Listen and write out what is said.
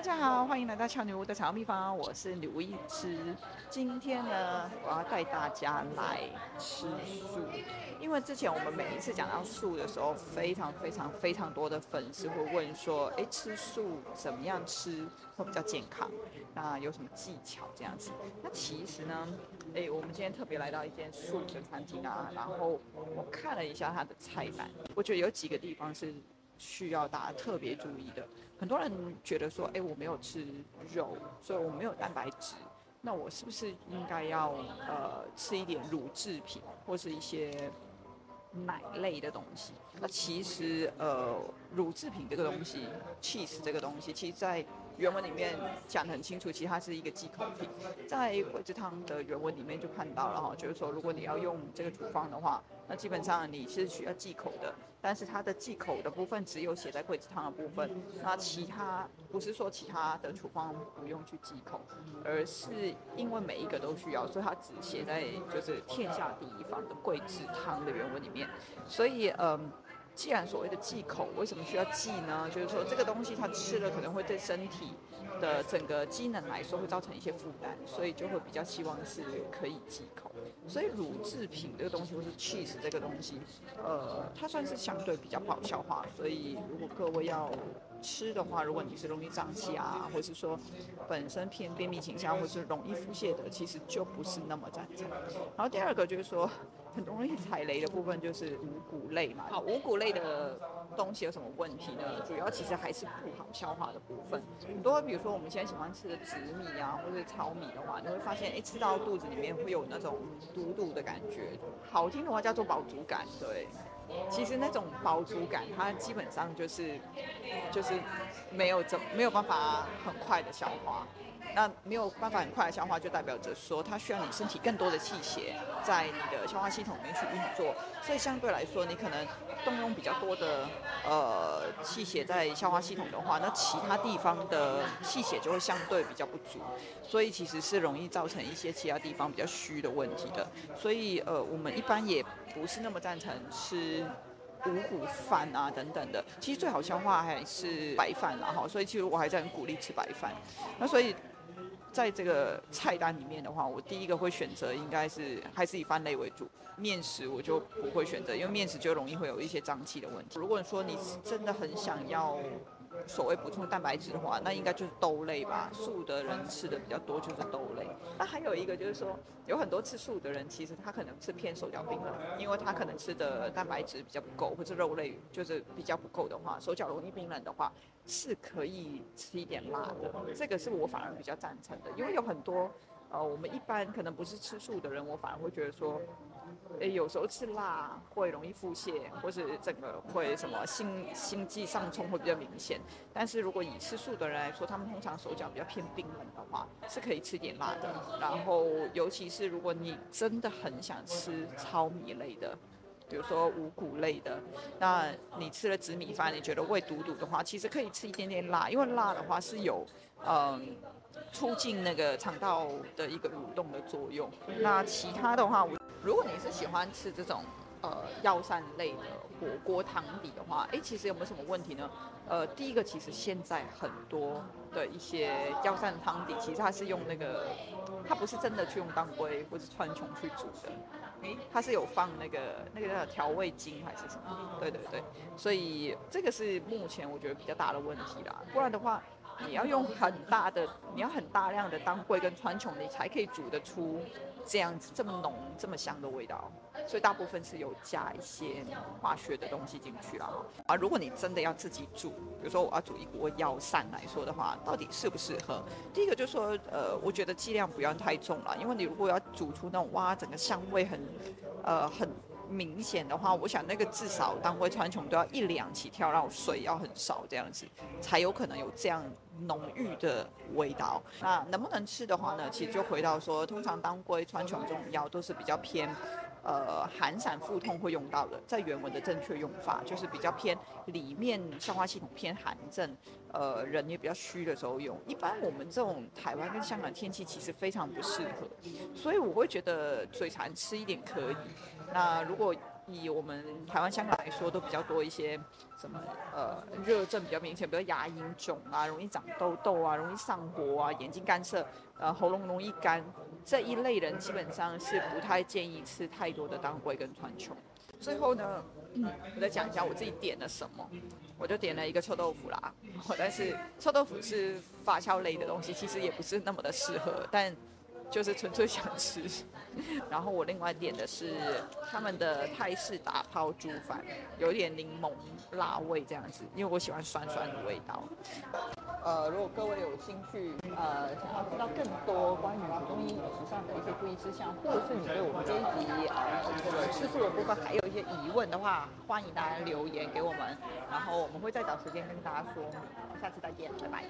大家好，欢迎来到俏女巫的草药秘方，我是女巫医师。今天呢，我要带大家来吃素，因为之前我们每一次讲到素的时候，非常非常非常多的粉丝会问说，哎，吃素怎么样吃会比较健康？那有什么技巧这样子？那其实呢，哎，我们今天特别来到一间素的餐厅啊，然后我看了一下它的菜单，我觉得有几个地方是。需要大家特别注意的，很多人觉得说，哎，我没有吃肉，所以我没有蛋白质，那我是不是应该要呃吃一点乳制品或是一些奶类的东西？那其实呃乳制品这个东西，cheese 这个东西，其实在原文里面讲得很清楚，其实它是一个忌口品。在桂枝汤的原文里面就看到了哈，就是说如果你要用这个处方的话，那基本上你是需要忌口的。但是它的忌口的部分只有写在桂枝汤的部分，那其他不是说其他的处方不用去忌口，而是因为每一个都需要，所以它只写在就是天下第一方的桂枝汤的原文里面。所以嗯，既然所谓的忌口，为什么需要忌呢？就是说这个东西它吃了可能会对身体的整个机能来说会造成一些负担，所以就会比较希望是可以忌口。所以乳制品这个东西，或是 cheese 这个东西，呃，它算是相对比较不好消化。所以如果各位要吃的话，如果你是容易胀气啊，或是说本身偏便秘倾向，或是容易腹泻的，其实就不是那么赞成。然后第二个就是说，很容易踩雷的部分就是五谷类嘛。好，五谷类的东西有什么问题呢？主要其实还是不好消化的部分。很多比如说我们现在喜欢吃的紫米啊，或者糙米的话，你会发现，哎，吃到肚子里面会有那种堵堵的感觉。好听的话叫做饱足感，对。其实那种饱足感，它基本上就是就是没有怎没有办法很快的消化。那没有办法很快的消化，就代表着说它需要你身体更多的气血在你的消化系统里面去运作。所以相对来说，你可能动用比较多的呃气血在消化系统的话，那其他地方的气血就会相对比较不足。所以其实是容易造成一些其他地方比较虚的问题的。所以呃，我们一般也不是那么赞成吃五谷饭啊等等的。其实最好消化还是白饭啦哈。所以其实我还在很鼓励吃白饭。那所以。在这个菜单里面的话，我第一个会选择应该是还是以饭类为主，面食我就不会选择，因为面食就容易会有一些胀气的问题。如果说你真的很想要。所谓补充蛋白质的话，那应该就是豆类吧。素的人吃的比较多就是豆类。那还有一个就是说，有很多吃素的人，其实他可能是偏手脚冰冷，因为他可能吃的蛋白质比较不够，或者肉类就是比较不够的话，手脚容易冰冷的话，是可以吃一点辣的。这个是我反而比较赞成的，因为有很多呃，我们一般可能不是吃素的人，我反而会觉得说。诶，有时候吃辣会容易腹泻，或是整个会什么心心悸上冲会比较明显。但是如果以吃素的人来说，他们通常手脚比较偏冰冷的话，是可以吃点辣的。然后，尤其是如果你真的很想吃糙米类的，比如说五谷类的，那你吃了紫米饭，你觉得胃堵堵的话，其实可以吃一点点辣，因为辣的话是有嗯促进那个肠道的一个蠕动的作用。那其他的话，我。如果你是喜欢吃这种呃药膳类的火锅汤底的话，诶，其实有没有什么问题呢？呃，第一个其实现在很多的一些药膳汤底，其实它是用那个，它不是真的去用当归或者川穹去煮的，诶，它是有放那个那个叫调味精还是什么？对对对，所以这个是目前我觉得比较大的问题啦。不然的话，你要用很大的，你要很大量的当归跟川穹，你才可以煮得出。这样子这么浓这么香的味道，所以大部分是有加一些化学的东西进去了哈。啊，如果你真的要自己煮，比如说我要煮一锅药膳来说的话，到底适不适合？第一个就是说，呃，我觉得剂量不要太重了，因为你如果要煮出那种哇，整个香味很，呃，很明显的话，我想那个至少当归川穹都要一两起跳，然后水要很少这样子，才有可能有这样。浓郁的味道，那能不能吃的话呢？其实就回到说，通常当归、川穹这种药都是比较偏，呃，寒散腹痛会用到的。在原文的正确用法就是比较偏里面消化系统偏寒症，呃，人也比较虚的时候用。一般我们这种台湾跟香港天气其实非常不适合，所以我会觉得嘴馋吃一点可以。那如果以我们台湾、香港来说，都比较多一些什么呃热症比较明显，比如牙龈肿啊，容易长痘痘啊，容易上火啊，眼睛干涩，呃喉咙容易干，这一类人基本上是不太建议吃太多的当归跟川穹。最后呢，嗯，我再讲一下我自己点了什么，我就点了一个臭豆腐啦。但是臭豆腐是发酵类的东西，其实也不是那么的适合，但就是纯粹想吃。然后我另外点的是他们的泰式打抛猪饭，有点柠檬辣味这样子，因为我喜欢酸酸的味道。呃，如果各位有兴趣，呃，想要知道更多关于中医饮食上的一些注意事项，或者是你对我们这一集呃这个吃素的部分还有一些疑问的话，欢迎大家留言给我们，然后我们会再找时间跟大家说。下次再见，拜拜。